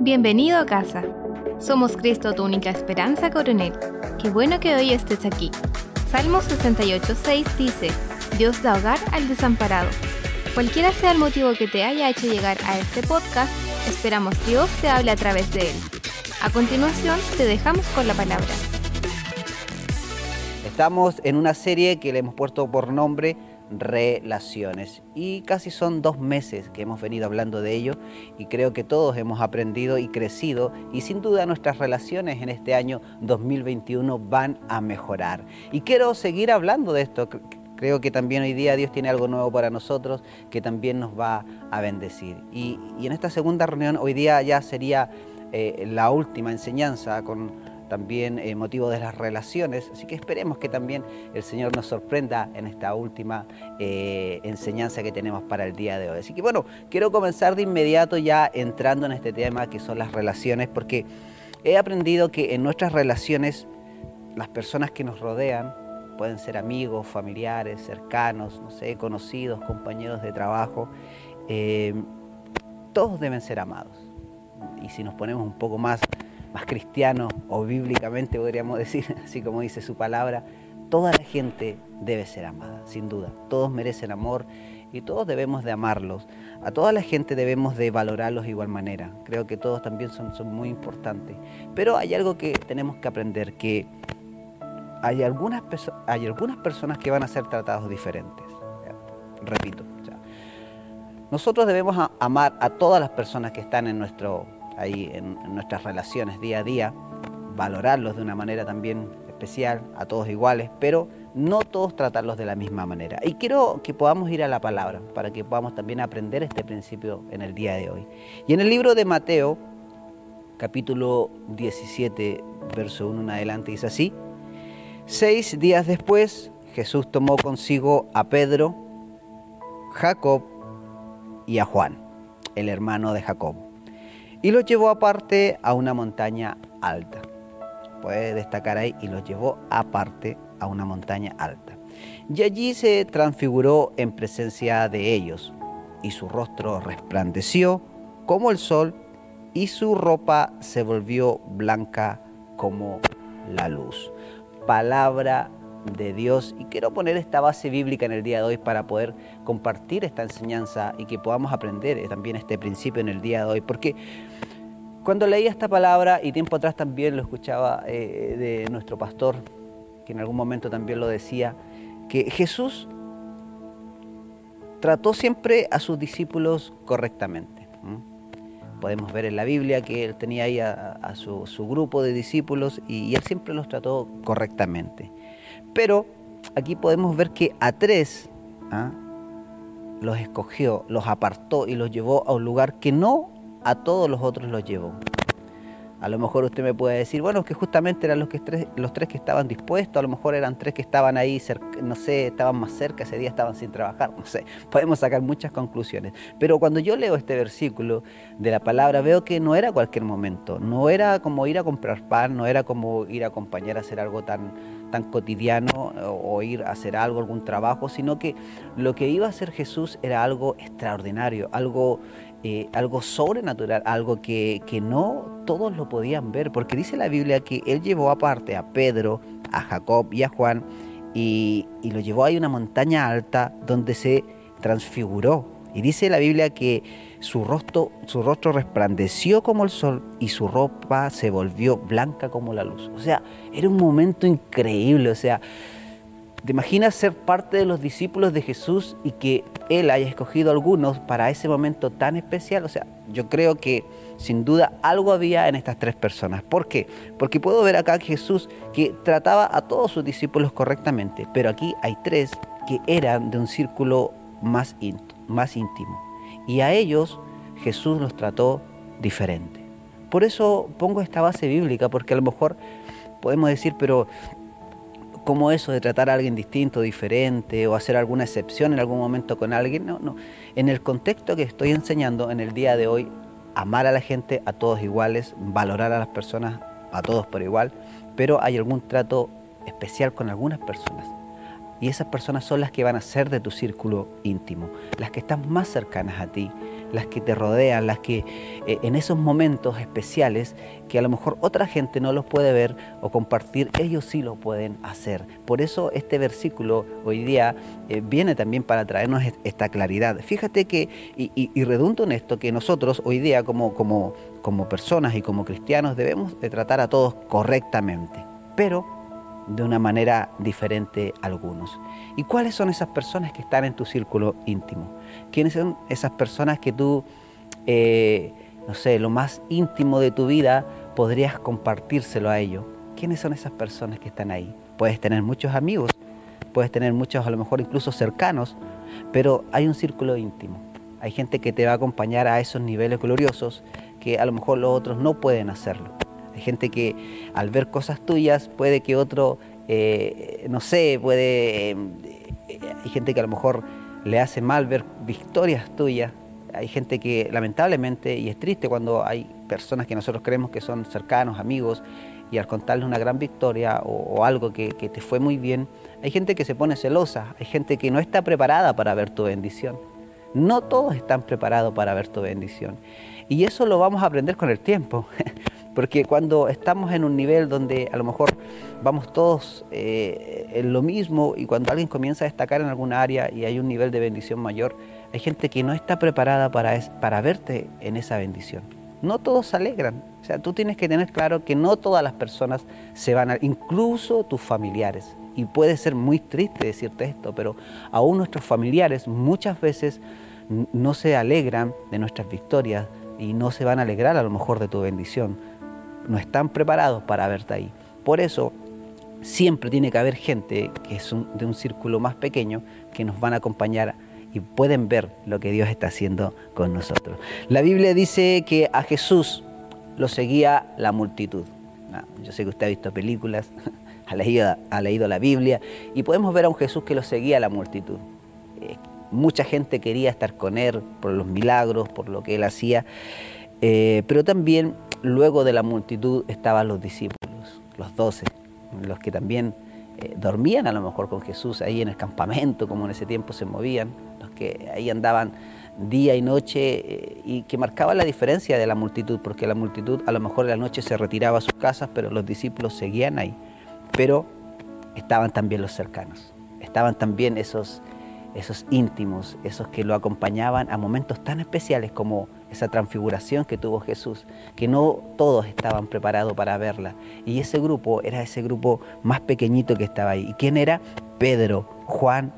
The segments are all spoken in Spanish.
Bienvenido a casa. Somos Cristo, tu única esperanza, coronel. Qué bueno que hoy estés aquí. Salmo 68.6 dice, Dios da hogar al desamparado. Cualquiera sea el motivo que te haya hecho llegar a este podcast, esperamos Dios te hable a través de él. A continuación, te dejamos con la palabra. Estamos en una serie que le hemos puesto por nombre relaciones. Y casi son dos meses que hemos venido hablando de ello y creo que todos hemos aprendido y crecido y sin duda nuestras relaciones en este año 2021 van a mejorar. Y quiero seguir hablando de esto. Creo que también hoy día Dios tiene algo nuevo para nosotros que también nos va a bendecir. Y, en esta segunda reunión hoy día ya sería eh, la última enseñanza con también eh, motivo de las relaciones. Así que esperemos que también el Señor nos sorprenda en esta última eh, enseñanza que tenemos para el día de hoy. Así que bueno, quiero comenzar de inmediato ya entrando en este tema que son las relaciones, porque he aprendido que en nuestras relaciones las personas que nos rodean pueden ser amigos, familiares, cercanos, no sé, conocidos, compañeros de trabajo, eh, todos deben ser amados. Y si nos ponemos un poco más más cristiano o bíblicamente podríamos decir, así como dice su palabra, toda la gente debe ser amada, sin duda. Todos merecen amor y todos debemos de amarlos. A toda la gente debemos de valorarlos de igual manera. Creo que todos también son, son muy importantes. Pero hay algo que tenemos que aprender, que hay algunas, hay algunas personas que van a ser tratados diferentes. Repito, nosotros debemos amar a todas las personas que están en nuestro ahí en, nuestras relaciones día a día, valorarlos de una manera también especial, a todos iguales, pero no todos tratarlos de la misma manera. Y quiero que podamos ir a la palabra para que podamos también aprender este principio en el día de hoy. Y en el libro de Mateo, capítulo 17, verso 1 en adelante, dice así, seis días después Jesús tomó consigo a Pedro, Jacob y a Juan, el hermano de Jacob y los llevó aparte a una montaña alta. Puede destacar ahí, y los llevó aparte a una montaña alta. Y allí se transfiguró en presencia de ellos, y su rostro resplandeció como el sol, y su ropa se volvió blanca como la luz. Palabra de Dios y quiero poner esta base bíblica en el día de hoy para poder compartir esta enseñanza y que podamos aprender también este principio en el día de hoy, porque cuando leía esta palabra y tiempo atrás también lo escuchaba eh, de nuestro pastor, que en algún momento también lo decía, que Jesús trató siempre a sus discípulos correctamente. Podemos ver en la Biblia que él tenía ahí a, su, grupo de discípulos y él siempre los trató correctamente. Pero aquí podemos ver que a tres ¿ah? los escogió, los apartó y los llevó a un lugar que no a todos los otros los llevó. A lo mejor usted me puede decir, bueno, que justamente eran los, que los tres que estaban dispuestos, a lo mejor eran tres que estaban ahí, no sé, estaban más cerca, ese día estaban sin trabajar, no sé, podemos sacar muchas conclusiones. Pero cuando yo leo este versículo de la palabra, veo que no era cualquier momento, no era como ir a comprar pan, no era como ir a acompañar a hacer algo tan, tan cotidiano o ir a hacer algo, algún trabajo, sino que lo que iba a hacer Jesús era algo extraordinario, algo eh, algo sobrenatural, algo que, no todos lo podían ver, porque dice la Biblia que él llevó aparte a Pedro, a Jacob y a Juan y, lo llevó a una montaña alta donde se transfiguró. Y dice la Biblia que su rostro, su rostro resplandeció como el sol y su ropa se volvió blanca como la luz. O sea, era un momento increíble. O sea, ¿Te imaginas ser parte de los discípulos de Jesús y que Él haya escogido algunos para ese momento tan especial? O sea, yo creo que sin duda algo había en estas tres personas. ¿Por qué? Porque puedo ver acá que Jesús que trataba a todos sus discípulos correctamente, pero aquí hay tres que eran de un círculo más, más íntimo. Y a ellos Jesús los trató diferente. Por eso pongo esta base bíblica, porque a lo mejor podemos decir, pero como eso de tratar a alguien distinto, diferente o hacer alguna excepción en algún momento con alguien. No, no. En el contexto que estoy enseñando en el día de hoy, amar a la gente a todos iguales, valorar a las personas a todos por igual, pero hay algún trato especial con algunas personas. Y esas personas son las que van a ser de tu círculo íntimo, las que están más cercanas a ti, las que te rodean, las que eh, en esos momentos especiales que a lo mejor otra gente no los puede ver o compartir, ellos sí lo pueden hacer. Por eso este versículo hoy día eh, viene también para traernos esta claridad. Fíjate que, y, y, redundo en esto, que nosotros hoy día como, como, como personas y como cristianos debemos de tratar a todos correctamente, pero de una manera diferente a algunos. ¿Y cuáles son esas personas que están en tu círculo íntimo? ¿Quiénes son esas personas que tú, eh, no sé, lo más íntimo de tu vida podrías compartírselo a ellos? ¿Quiénes son esas personas que están ahí? Puedes tener muchos amigos, puedes tener muchos a lo mejor incluso cercanos, pero hay un círculo íntimo. Hay gente que te va a acompañar a esos niveles gloriosos que a lo mejor los otros no pueden hacerlo. Hay gente que al ver cosas tuyas puede que otro, eh, no sé, puede... Eh, hay gente que a lo mejor le hace mal ver victorias tuyas. Hay gente que lamentablemente, y es triste cuando hay personas que nosotros creemos que son cercanos, amigos, y al contarles una gran victoria o, algo que, que, te fue muy bien, hay gente que se pone celosa, hay gente que no está preparada para ver tu bendición. No todos están preparados para ver tu bendición. Y eso lo vamos a aprender con el tiempo. Porque cuando estamos en un nivel donde a lo mejor vamos todos eh, en lo mismo y cuando alguien comienza a destacar en alguna área y hay un nivel de bendición mayor, hay gente que no está preparada para, para verte en esa bendición. No todos se alegran. O sea, tú tienes que tener claro que no todas las personas se van a, incluso tus familiares. Y puede ser muy triste decirte esto, pero aún nuestros familiares muchas veces no se alegran de nuestras victorias y no se van a alegrar a lo mejor de tu bendición no están preparados para verte ahí. Por eso siempre tiene que haber gente que es de un círculo más pequeño que nos van a acompañar y pueden ver lo que Dios está haciendo con nosotros. La Biblia dice que a Jesús lo seguía la multitud. Ah, yo sé que usted ha visto películas, ha leído, ha leído la Biblia y podemos ver a un Jesús que lo seguía la multitud. Eh, mucha gente quería estar con él por los milagros, por lo que él hacía, eh, pero también luego de la multitud estaban los discípulos, los doce, los que también eh, dormían a lo mejor con Jesús ahí en el campamento, como en ese tiempo se movían, los que ahí andaban día y noche eh, y que marcaban la diferencia de la multitud, porque la multitud a lo mejor en la noche se retiraba a sus casas, pero los discípulos seguían ahí. Pero estaban también los cercanos, estaban también esos, esos íntimos, esos que lo acompañaban a momentos tan especiales como esa transfiguración que tuvo Jesús, que no todos estaban preparados para verla. Y ese grupo era ese grupo más pequeñito que estaba ahí. ¿Y quién era? Pedro, Juan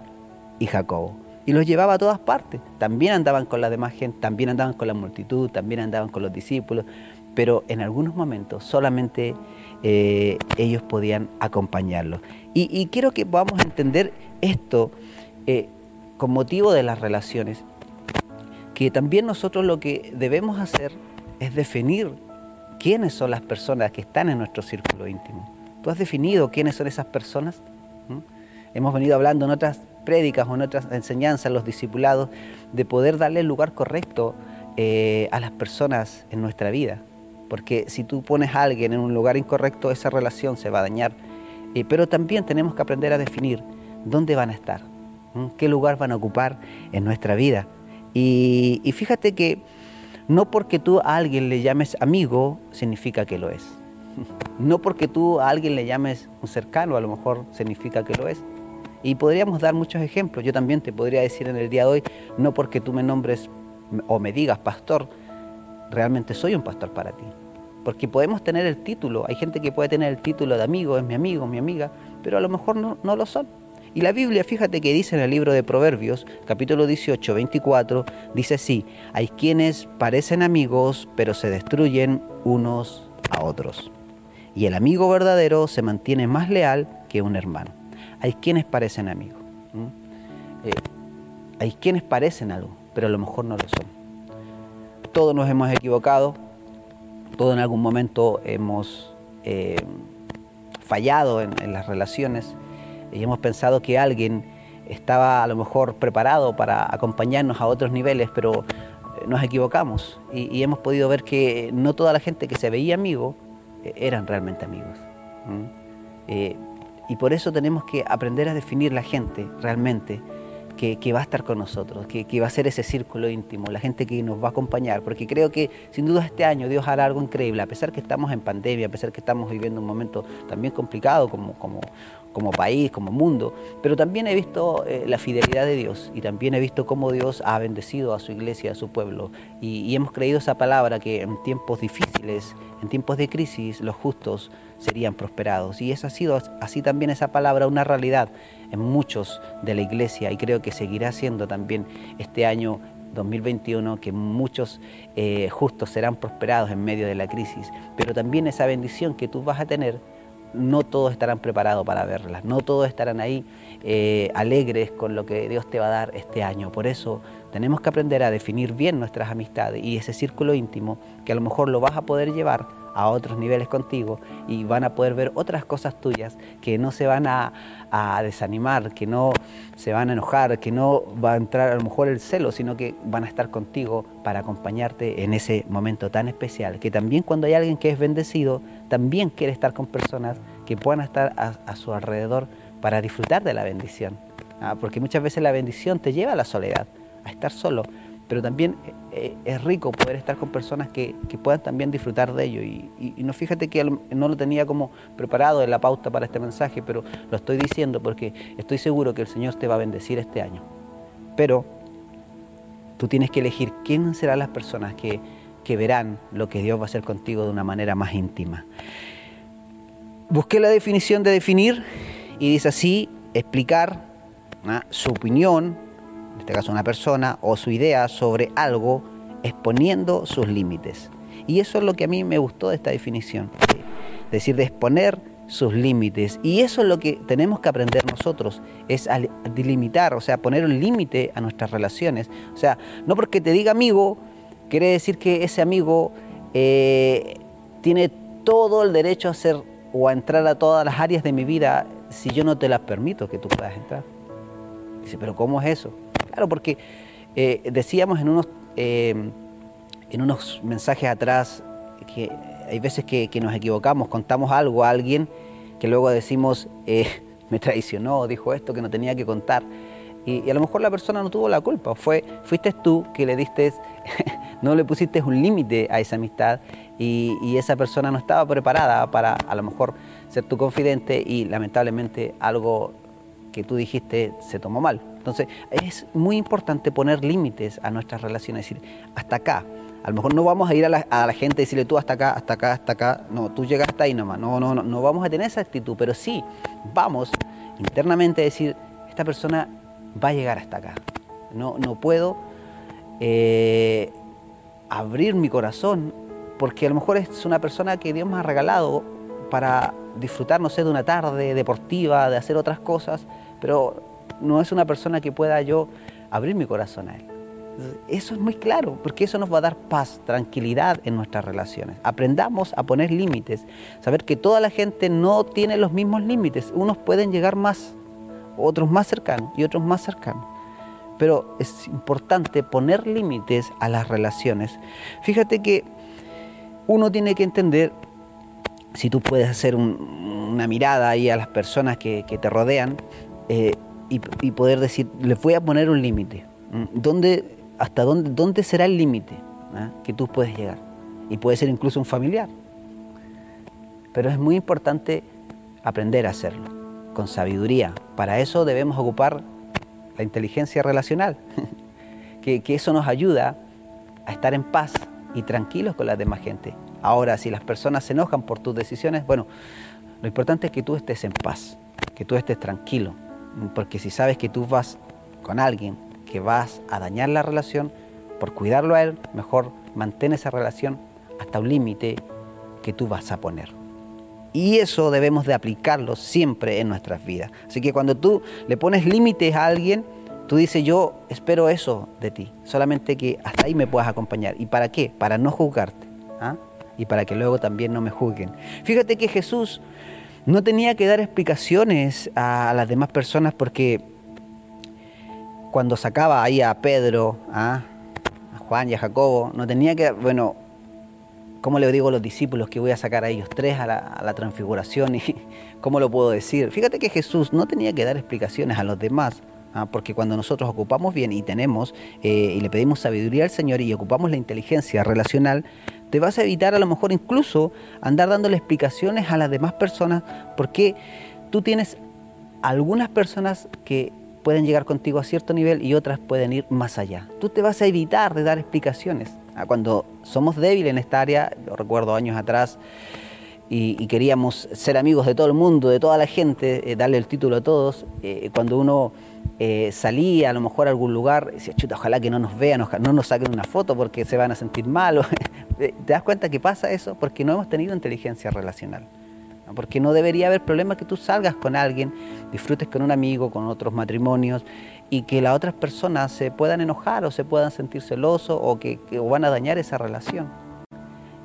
y Jacobo. Y los llevaba a todas partes. También andaban con la demás gente, también andaban con la multitud, también andaban con los discípulos, pero en algunos momentos solamente eh, ellos podían acompañarlos. Y, quiero que podamos entender esto eh, con motivo de las relaciones que también nosotros lo que debemos hacer es definir quiénes son las personas que están en nuestro círculo íntimo. ¿Tú has definido quiénes son esas personas? ¿Mm? Hemos venido hablando en otras prédicas o en otras enseñanzas, los discipulados, de poder darle el lugar correcto eh, a las personas en nuestra vida. Porque si tú pones a alguien en un lugar incorrecto, esa relación se va a dañar. Eh, pero también tenemos que aprender a definir dónde van a estar, qué lugar van a ocupar en nuestra vida. Y, fíjate que no porque tú a alguien le llames amigo, significa que lo es. No porque tú a alguien le llames un cercano, a lo mejor significa que lo es. Y podríamos dar muchos ejemplos. Yo también te podría decir en el día de hoy, no porque tú me nombres o me digas pastor, realmente soy un pastor para ti. Porque podemos tener el título, hay gente que puede tener el título de amigo, es mi amigo, mi amiga, pero a lo mejor no, lo son. Y la Biblia, fíjate que dice en el libro de Proverbios, capítulo 18, 24, dice así, hay quienes parecen amigos, pero se destruyen unos a otros. Y el amigo verdadero se mantiene más leal que un hermano. Hay quienes parecen amigos. Eh, hay quienes parecen algo, pero a lo mejor no lo son. Todos nos hemos equivocado, todos en algún momento hemos eh, fallado en las relaciones y hemos pensado que alguien estaba a lo mejor preparado para acompañarnos a otros niveles, pero eh, nos equivocamos y, hemos podido ver que no toda la gente que se veía amigo eh, eran realmente amigos. Eh, y por eso tenemos que aprender a definir la gente realmente que, va a estar con nosotros, que, que, va a ser ese círculo íntimo, la gente que nos va a acompañar, porque creo que sin duda este año Dios hará algo increíble, a pesar que estamos en pandemia, a pesar que estamos viviendo un momento también complicado como, como, como país, como mundo, pero también he visto eh, la fidelidad de Dios y también he visto cómo Dios ha bendecido a su iglesia, a su pueblo, y hemos creído esa palabra que en tiempos difíciles, en tiempos de crisis, los justos serían prosperados. Y esa ha sido así también esa palabra una realidad en muchos de la iglesia y creo que seguirá siendo también este año 2021 que muchos eh, justos serán prosperados en medio de la crisis, pero también esa bendición que tú vas a tener, no todos estarán preparados para verla, no todos estarán ahí eh, alegres con lo que Dios te va a dar este año. Por eso tenemos que aprender a definir bien nuestras amistades y ese círculo íntimo que a lo mejor lo vas a poder llevar a otros niveles contigo y van a poder ver otras cosas tuyas que no se van a, desanimar, que no se van a enojar, que no va a entrar a lo mejor el celo, sino que van a estar contigo para acompañarte en ese momento tan especial. Que también cuando hay alguien que es bendecido, también quiere estar con personas que puedan estar a, su alrededor para disfrutar de la bendición. ¿ah? Porque muchas veces la bendición te lleva a la soledad, a estar solo pero también eh, es rico poder estar con personas que, puedan también disfrutar de ello. Y, no fíjate que no lo tenía como preparado en la pauta para este mensaje, pero lo estoy diciendo porque estoy seguro que el Señor te va a bendecir este año. Pero tú tienes que elegir quién serán las personas que, verán lo que Dios va a hacer contigo de una manera más íntima. Busqué la definición de definir y dice así, explicar ¿ah? su opinión, en este caso una persona, o su idea sobre algo exponiendo sus límites. Y eso es lo que a mí me gustó de esta definición, es decir, de exponer sus límites. Y eso es lo que tenemos que aprender nosotros, es a delimitar, o sea, poner un límite a nuestras relaciones. O sea, no porque te diga amigo, quiere decir que ese amigo eh, tiene todo el derecho a hacer o a entrar a todas las áreas de mi vida si yo no te las permito que tú puedas entrar. Dice, pero ¿cómo es eso? Claro, porque eh, decíamos en unos, eh, en unos mensajes atrás que hay veces que, nos equivocamos, contamos algo a alguien que luego decimos, eh, me traicionó, dijo esto que no tenía que contar. Y, a lo mejor la persona no tuvo la culpa, fue, fuiste tú que le diste, no le pusiste un límite a esa amistad y, y, esa persona no estaba preparada para a lo mejor ser tu confidente y lamentablemente algo que tú dijiste se tomó mal. Entonces es muy importante poner límites a nuestras relaciones, decir, hasta acá. A lo mejor no vamos a ir a la, gente y decirle tú hasta acá, hasta acá, hasta acá. No, tú llegas hasta ahí nomás. No, no, no, no vamos a tener esa actitud, pero sí vamos internamente a decir, esta persona va a llegar hasta acá. No, no puedo eh, abrir mi corazón porque a lo mejor es una persona que Dios me ha regalado para disfrutar, no sé, de una tarde deportiva, de hacer otras cosas, pero no es una persona que pueda yo abrir mi corazón a él. Eso es muy claro, porque eso nos va a dar paz, tranquilidad en nuestras relaciones. Aprendamos a poner límites, saber que toda la gente no tiene los mismos límites. Unos pueden llegar más, otros más cercanos y otros más cercanos. Pero es importante poner límites a las relaciones. Fíjate que uno tiene que entender si tú puedes hacer una mirada ahí a las personas que, te rodean eh, y, poder decir, les voy a poner un límite. ¿Dónde, ¿Hasta dónde, dónde será el límite ah, que tú puedes llegar? Y puede ser incluso un familiar. Pero es muy importante aprender a hacerlo con sabiduría. Para eso debemos ocupar la inteligencia relacional, que, que eso nos ayuda a estar en paz y tranquilos con la demás gente. Ahora, si las personas se enojan por tus decisiones, bueno, lo importante es que tú estés en paz, que tú estés tranquilo, porque si sabes que tú vas con alguien que vas a dañar la relación, por cuidarlo a él, mejor mantén esa relación hasta un límite que tú vas a poner. Y eso debemos de aplicarlo siempre en nuestras vidas. Así que cuando tú le pones límites a alguien, tú dices, yo espero eso de ti, solamente que hasta ahí me puedas acompañar. ¿Y para qué? Para no juzgarte. ¿ah? y para que luego también no me juzguen. Fíjate que Jesús no tenía que dar explicaciones a las demás personas porque cuando sacaba ahí a Pedro, a Juan y a Jacobo, no tenía que, bueno, ¿cómo le digo a los discípulos que voy a sacar a ellos tres a la, transfiguración? y ¿Cómo lo puedo decir? Fíjate que Jesús no tenía que dar explicaciones a los demás ¿ah? porque cuando nosotros ocupamos bien y tenemos eh, y le pedimos sabiduría al Señor y ocupamos la inteligencia relacional, te vas a evitar a lo mejor incluso andar dándole explicaciones a las demás personas porque tú tienes algunas personas que pueden llegar contigo a cierto nivel y otras pueden ir más allá. Tú te vas a evitar de dar explicaciones. ¿ah? Cuando somos débiles en esta área, yo recuerdo años atrás, y, queríamos ser amigos de todo el mundo, de toda la gente, eh, darle el título a todos, eh, cuando uno eh, salía a lo mejor a algún lugar, decía, chuta, ojalá que no nos vean, no nos saquen una foto porque se van a sentir mal. ¿Te das cuenta que pasa eso? Porque no hemos tenido inteligencia relacional. Porque no debería haber problema que tú salgas con alguien, disfrutes con un amigo, con otros matrimonios, y que las otras personas se puedan enojar o se puedan sentir celosos o que, que van a dañar esa relación.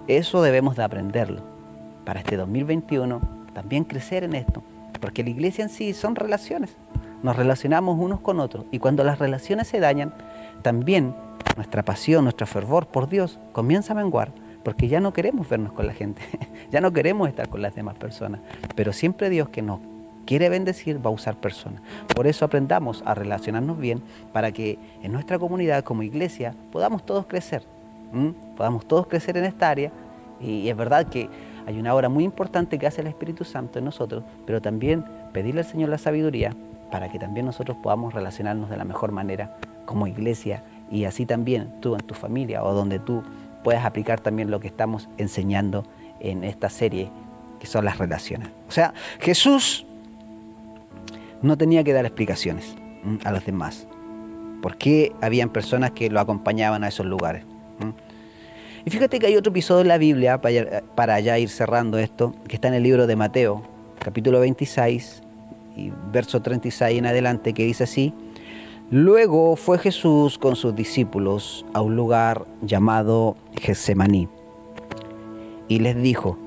Eso debemos de aprenderlo para este 2021 también crecer en esto, porque la iglesia en sí son relaciones, nos relacionamos unos con otros y cuando las relaciones se dañan, también nuestra pasión, nuestro fervor por Dios comienza a menguar, porque ya no queremos vernos con la gente, ya no queremos estar con las demás personas, pero siempre Dios que nos quiere bendecir va a usar personas. Por eso aprendamos a relacionarnos bien para que en nuestra comunidad como iglesia podamos todos crecer, podamos todos crecer en esta área y es verdad que hay una obra muy importante que hace el Espíritu Santo en nosotros, pero también pedirle al Señor la sabiduría para que también nosotros podamos relacionarnos de la mejor manera como iglesia y así también tú en tu familia o donde tú puedas aplicar también lo que estamos enseñando en esta serie, que son las relaciones. O sea, Jesús no tenía que dar explicaciones a los demás, porque habían personas que lo acompañaban a esos lugares. Y fíjate que hay otro episodio en la Biblia, para ya ir cerrando esto, que está en el libro de Mateo, capítulo 26, y verso 36 en adelante, que dice así, Luego fue Jesús con sus discípulos a un lugar llamado Getsemaní y les dijo,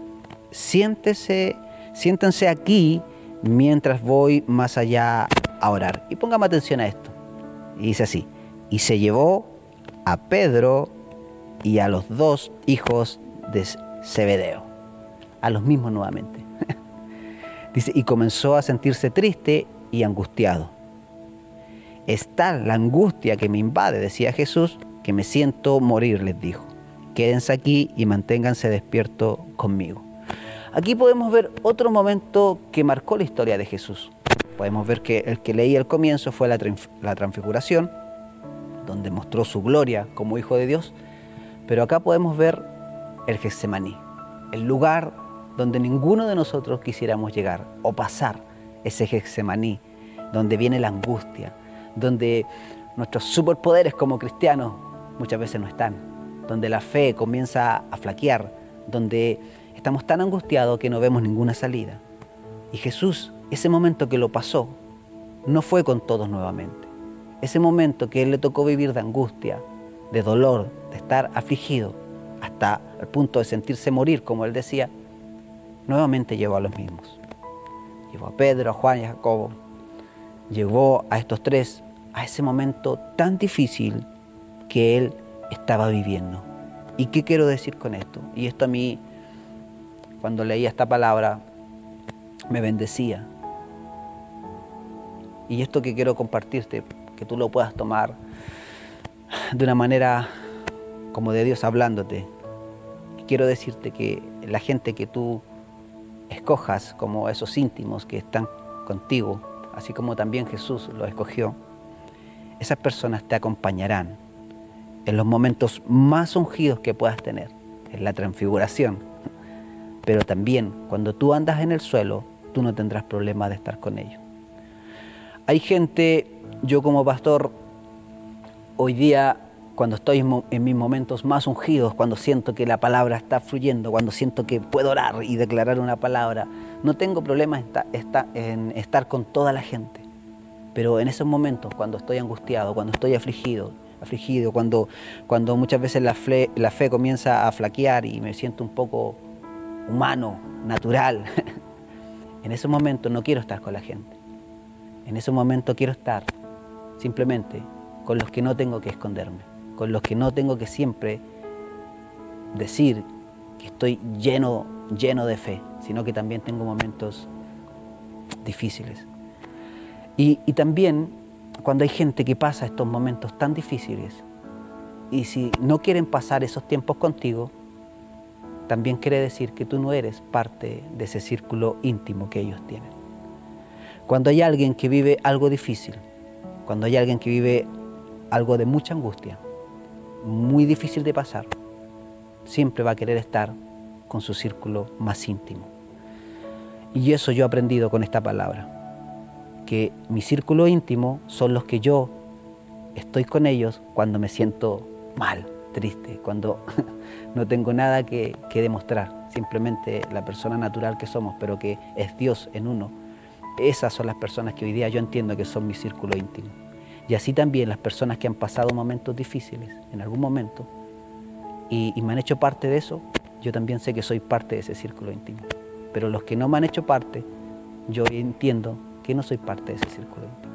siéntese, siéntense aquí mientras voy más allá a orar. Y póngame atención a esto. Y dice así, y se llevó a Pedro y a los dos hijos de Zebedeo, a los mismos nuevamente. Dice, y comenzó a sentirse triste y angustiado. Está la angustia que me invade, decía Jesús, que me siento morir, les dijo. Quédense aquí y manténganse despiertos conmigo. Aquí podemos ver otro momento que marcó la historia de Jesús. Podemos ver que el que leí al comienzo fue la, la transfiguración, donde mostró su gloria como Hijo de Dios, pero acá podemos ver el Getsemaní, el lugar donde ninguno de nosotros quisiéramos llegar o pasar ese Getsemaní, donde viene la angustia, donde nuestros superpoderes como cristianos muchas veces no están, donde la fe comienza a flaquear, donde estamos tan angustiados que no vemos ninguna salida. Y Jesús, ese momento que lo pasó, no fue con todos nuevamente. Ese momento que Él le tocó vivir de angustia, de dolor, de estar afligido, hasta el punto de sentirse morir, como él decía, nuevamente llevó a los mismos. Llevó a Pedro, a Juan y a Jacobo. Llevó a estos tres a ese momento tan difícil que él estaba viviendo. ¿Y qué quiero decir con esto? Y esto a mí, cuando leía esta palabra, me bendecía. Y esto que quiero compartirte, que tú lo puedas tomar de una manera como de Dios hablándote. Quiero decirte que la gente que tú escojas como esos íntimos que están contigo, así como también Jesús lo escogió, esas personas te acompañarán en los momentos más ungidos que puedas tener, en la transfiguración. Pero también cuando tú andas en el suelo, tú no tendrás problema de estar con ellos. Hay gente, yo como pastor, hoy día, cuando estoy en mis momentos más ungidos, cuando siento que la palabra está fluyendo, cuando siento que puedo orar y declarar una palabra, no tengo problema en estar con toda la gente. Pero en esos momentos, cuando estoy angustiado, cuando estoy afligido, afligido, cuando, cuando muchas veces la fe, la fe comienza a flaquear y me siento un poco humano, natural, en esos momentos no quiero estar con la gente. En esos momentos quiero estar simplemente con los que no tengo que esconderme, con los que no tengo que siempre decir que estoy lleno, lleno de fe, sino que también tengo momentos difíciles. Y, también cuando hay gente que pasa estos momentos tan difíciles y si no quieren pasar esos tiempos contigo, también quiere decir que tú no eres parte de ese círculo íntimo que ellos tienen. Cuando hay alguien que vive algo difícil, cuando hay alguien que vive algo de mucha angustia, muy difícil de pasar, siempre va a querer estar con su círculo más íntimo. Y eso yo he aprendido con esta palabra, que mi círculo íntimo son los que yo estoy con ellos cuando me siento mal, triste, cuando no tengo nada que, demostrar, simplemente la persona natural que somos, pero que es Dios en uno. Esas son las personas que hoy día yo entiendo que son mi círculo íntimo. Y así también las personas que han pasado momentos difíciles en algún momento y, y me han hecho parte de eso, yo también sé que soy parte de ese círculo íntimo. Pero los que no me han hecho parte, yo entiendo que no soy parte de ese círculo íntimo.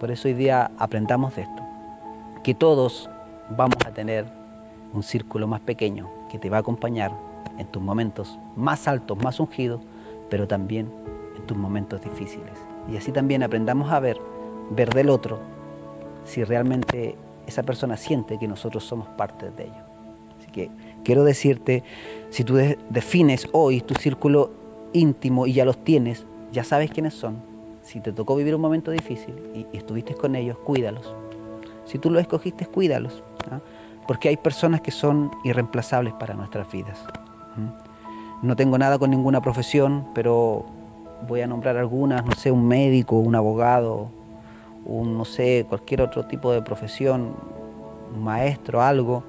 Por eso hoy día aprendamos de esto, que todos vamos a tener un círculo más pequeño que te va a acompañar en tus momentos más altos, más ungidos, pero también en tus momentos difíciles. Y así también aprendamos a ver, ver del otro, si realmente esa persona siente que nosotros somos parte de ello. Así que quiero decirte, si tú defines hoy tu círculo íntimo y ya los tienes, ya sabes quiénes son. Si te tocó vivir un momento difícil y, estuviste con ellos, cuídalos. Si tú los escogiste, cuídalos. ¿ah? Porque hay personas que son irreemplazables para nuestras vidas. No tengo nada con ninguna profesión, pero voy a nombrar algunas, no sé, un médico, un abogado, un, no sé, cualquier otro tipo de profesión, un maestro, algo.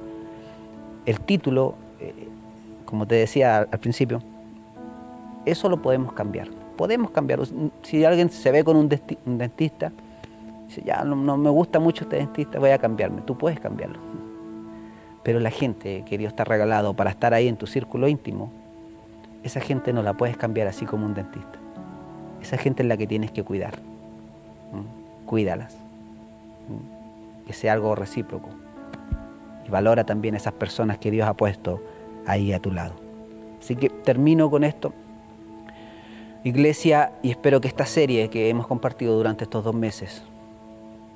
El título, eh, como te decía al, principio, eso lo podemos cambiar. Podemos cambiar. Si alguien se ve con un, dentista, dice, ya no, me gusta mucho este dentista, voy a cambiarme. Tú puedes cambiarlo. Pero la gente que Dios te ha regalado para estar ahí en tu círculo íntimo, esa gente no la puedes cambiar así como un dentista. Esa gente es la que tienes que cuidar cuídalas. Que sea algo recíproco. Y valora también esas personas que Dios ha puesto ahí a tu lado. Así que termino con esto. Iglesia, y espero que esta serie que hemos compartido durante estos dos meses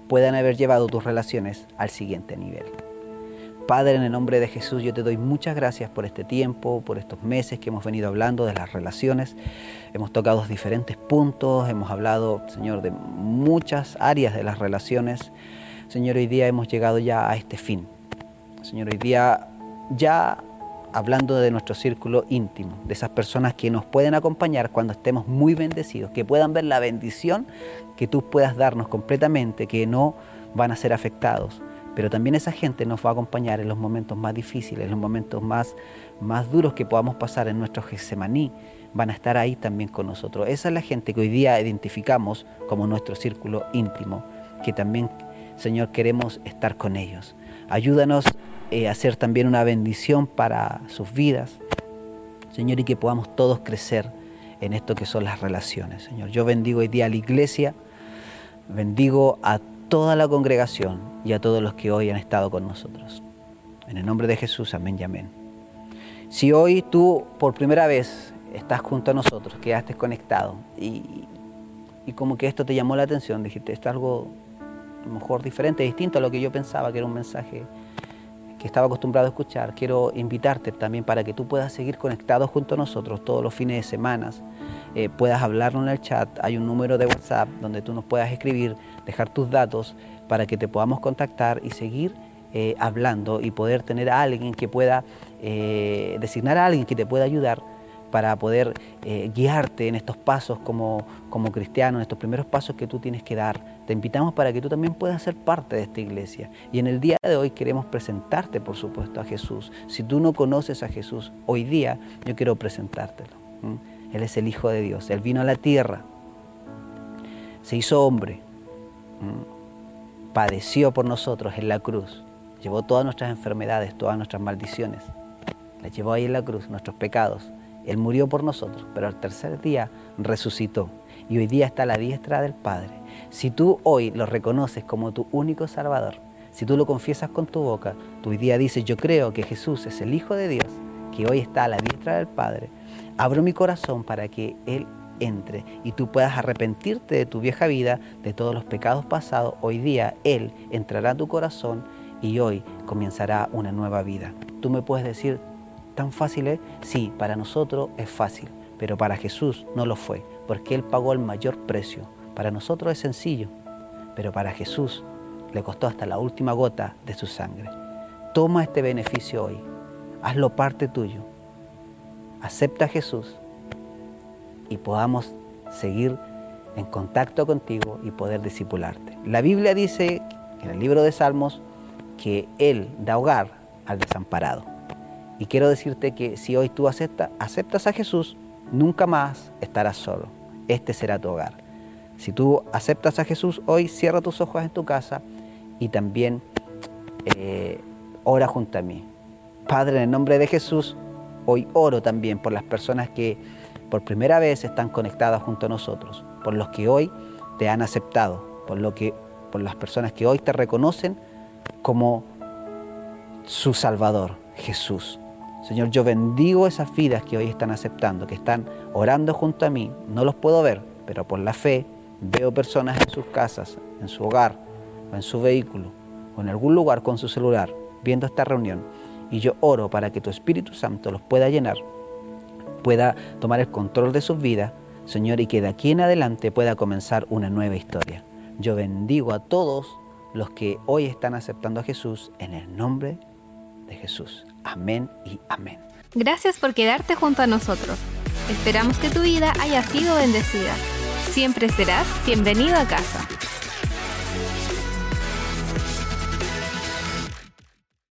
puedan haber llevado tus relaciones al siguiente nivel. Padre, en el nombre de Jesús, yo te doy muchas gracias por este tiempo, por estos meses que hemos venido hablando de las relaciones. Hemos tocado diferentes puntos, hemos hablado, Señor, de muchas áreas de las relaciones. Señor, hoy día hemos llegado ya a este fin. Señor, hoy día ya hablando de nuestro círculo íntimo, de esas personas que nos pueden acompañar cuando estemos muy bendecidos, que puedan ver la bendición que tú puedas darnos completamente, que no van a ser afectados pero también esa gente nos va a acompañar en los momentos más difíciles, en los momentos más, más duros que podamos pasar en nuestro Getsemaní, van a estar ahí también con nosotros. Esa es la gente que hoy día identificamos como nuestro círculo íntimo, que también, Señor, queremos estar con ellos. Ayúdanos eh, a ser también una bendición para sus vidas, Señor, y que podamos todos crecer en esto que son las relaciones, Señor. Yo bendigo hoy día a la iglesia, bendigo a toda la congregación y a todos los que hoy han estado con nosotros. En el nombre de Jesús, amén y amén. Si hoy tú por primera vez estás junto a nosotros, quedaste conectado y, como que esto te llamó la atención, dijiste, esto es algo a lo mejor diferente, distinto a lo que yo pensaba que era un mensaje estaba acostumbrado a escuchar, quiero invitarte también para que tú puedas seguir conectado junto a nosotros todos los fines de semana, eh, puedas hablarnos en el chat, hay un número de WhatsApp donde tú nos puedas escribir dejar tus datos para que te podamos contactar y seguir eh, hablando y poder tener a alguien que pueda, eh, designar a alguien que te pueda ayudar para poder guiarte en estos pasos como, como cristiano, en estos primeros pasos que tú tienes que dar. Te invitamos para que tú también puedas ser parte de esta iglesia. Y en el día de hoy queremos presentarte, por supuesto, a Jesús. Si tú no conoces a Jesús, hoy día yo quiero presentártelo. Él es el Hijo de Dios. Él vino a la tierra, se hizo hombre, padeció por nosotros en la cruz, llevó todas nuestras enfermedades, todas nuestras maldiciones, las llevó ahí en la cruz, nuestros pecados. Él murió por nosotros, pero al tercer día resucitó y hoy día está a la diestra del Padre. Si tú hoy lo reconoces como tu único Salvador, si tú lo confiesas con tu boca, tú hoy día dices, yo creo que Jesús es el Hijo de Dios, que hoy está a la diestra del Padre, abro mi corazón para que Él entre y tú puedas arrepentirte de tu vieja vida, de todos los pecados pasados, hoy día Él entrará a tu corazón y hoy comenzará una nueva vida. Tú me puedes decir, ¿tan fácil es? Sí, para nosotros es fácil, pero para Jesús no lo fue, porque Él pagó el mayor precio. Para nosotros es sencillo, pero para Jesús le costó hasta la última gota de su sangre. Toma este beneficio hoy, hazlo parte tuyo. Acepta a Jesús y podamos seguir en contacto contigo y poder discipularte. La Biblia dice en el libro de Salmos que Él da hogar al desamparado. Y quiero decirte que si hoy tú aceptas, aceptas a Jesús, nunca más estarás solo. Este será tu hogar. Si tú aceptas a Jesús hoy, cierra tus ojos en tu casa y también eh, ora junto a mí. Padre, en el nombre de Jesús, hoy oro también por las personas que por primera vez están conectadas junto a nosotros, por los que hoy te han aceptado, por, lo que, por las personas que hoy te reconocen como su Salvador, Jesús. Señor, yo bendigo esas vidas que hoy están aceptando, que están orando junto a mí. No los puedo ver, pero por la fe veo personas en sus casas, en su hogar, o en su vehículo, o en algún lugar con su celular, viendo esta reunión. Y yo oro para que tu Espíritu Santo los pueda llenar, pueda tomar el control de sus vidas, Señor, y que de aquí en adelante pueda comenzar una nueva historia. Yo bendigo a todos los que hoy están aceptando a Jesús en el nombre de Jesús. Amén y amén. Gracias por quedarte junto a nosotros. Esperamos que tu vida haya sido bendecida. Siempre serás bienvenido a casa.